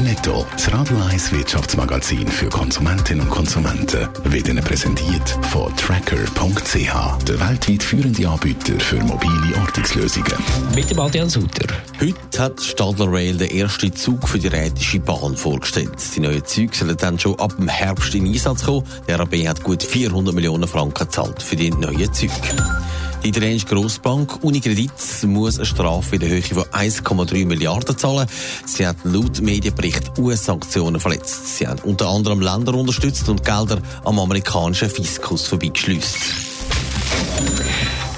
Netto, das Radio 1 Wirtschaftsmagazin für Konsumentinnen und Konsumenten, wird Ihnen präsentiert von Tracker.ch, der weltweit führende Anbieter für mobile Ortungslösungen. Mit dem Adrian Sutter. Heute hat Stadler Rail den ersten Zug für die Rätische Bahn vorgestellt. Die neuen Züge sollen dann schon ab dem Herbst in Einsatz kommen. Der RAB hat gut 400 Millionen Franken gezahlt für die neuen Züge. Die italienische Grossbank Unicredit muss eine Strafe in der Höhe von 1,3 Milliarden zahlen. Sie hat laut Medienbericht US-Sanktionen verletzt. Sie haben unter anderem Länder unterstützt und Gelder am amerikanischen Fiskus vorbeigeschleust.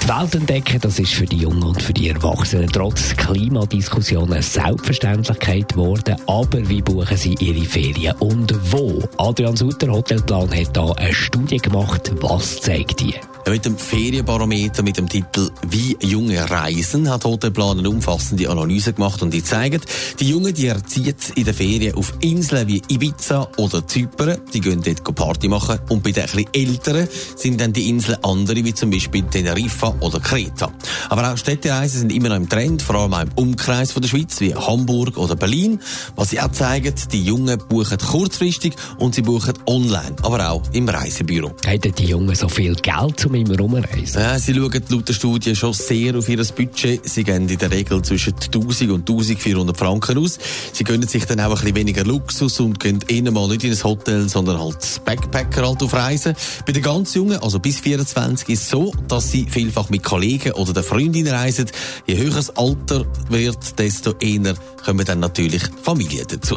Welt entdecken, das ist für die Jungen und für die Erwachsenen trotz Klimadiskussionen eine Selbstverständlichkeit geworden. Aber wie buchen sie ihre Ferien und wo? Adrian Sutter, Hotelplan, hat da eine Studie gemacht. Was zeigt die? Mit dem Ferienbarometer mit dem Titel Wie junge reisen hat Hotelplan eine umfassende Analyse gemacht und die zeigt, die Jungen die erziehen in den Ferien auf Inseln wie Ibiza oder Zypern, die gehen dort Party machen und bei den etwas Älteren sind dann die Inseln andere wie zum Beispiel Teneriffa oder Kreta. Aber auch Städtereisen sind immer noch im Trend, vor allem auch im Umkreis von der Schweiz wie Hamburg oder Berlin. Was sie auch zeigen, die Jungen buchen kurzfristig und sie buchen online, aber auch im Reisebüro. Haben die Jungen so viel Geld zum immer rumreisen? Ja, sie schauen laut der Studie schon sehr auf ihr Budget. Sie gehen in der Regel zwischen 1000 und 1400 Franken aus. Sie gönnen sich dann auch ein bisschen weniger Luxus und gehen eher mal nicht in ein Hotel, sondern halt Backpacker halt auf Reisen. Bei den ganz Jungen, also bis 24, ist es so, dass sie vielfach mit Kollegen oder der Freundin reisen. Je höher das Alter wird, desto eher kommen dann natürlich Familien dazu.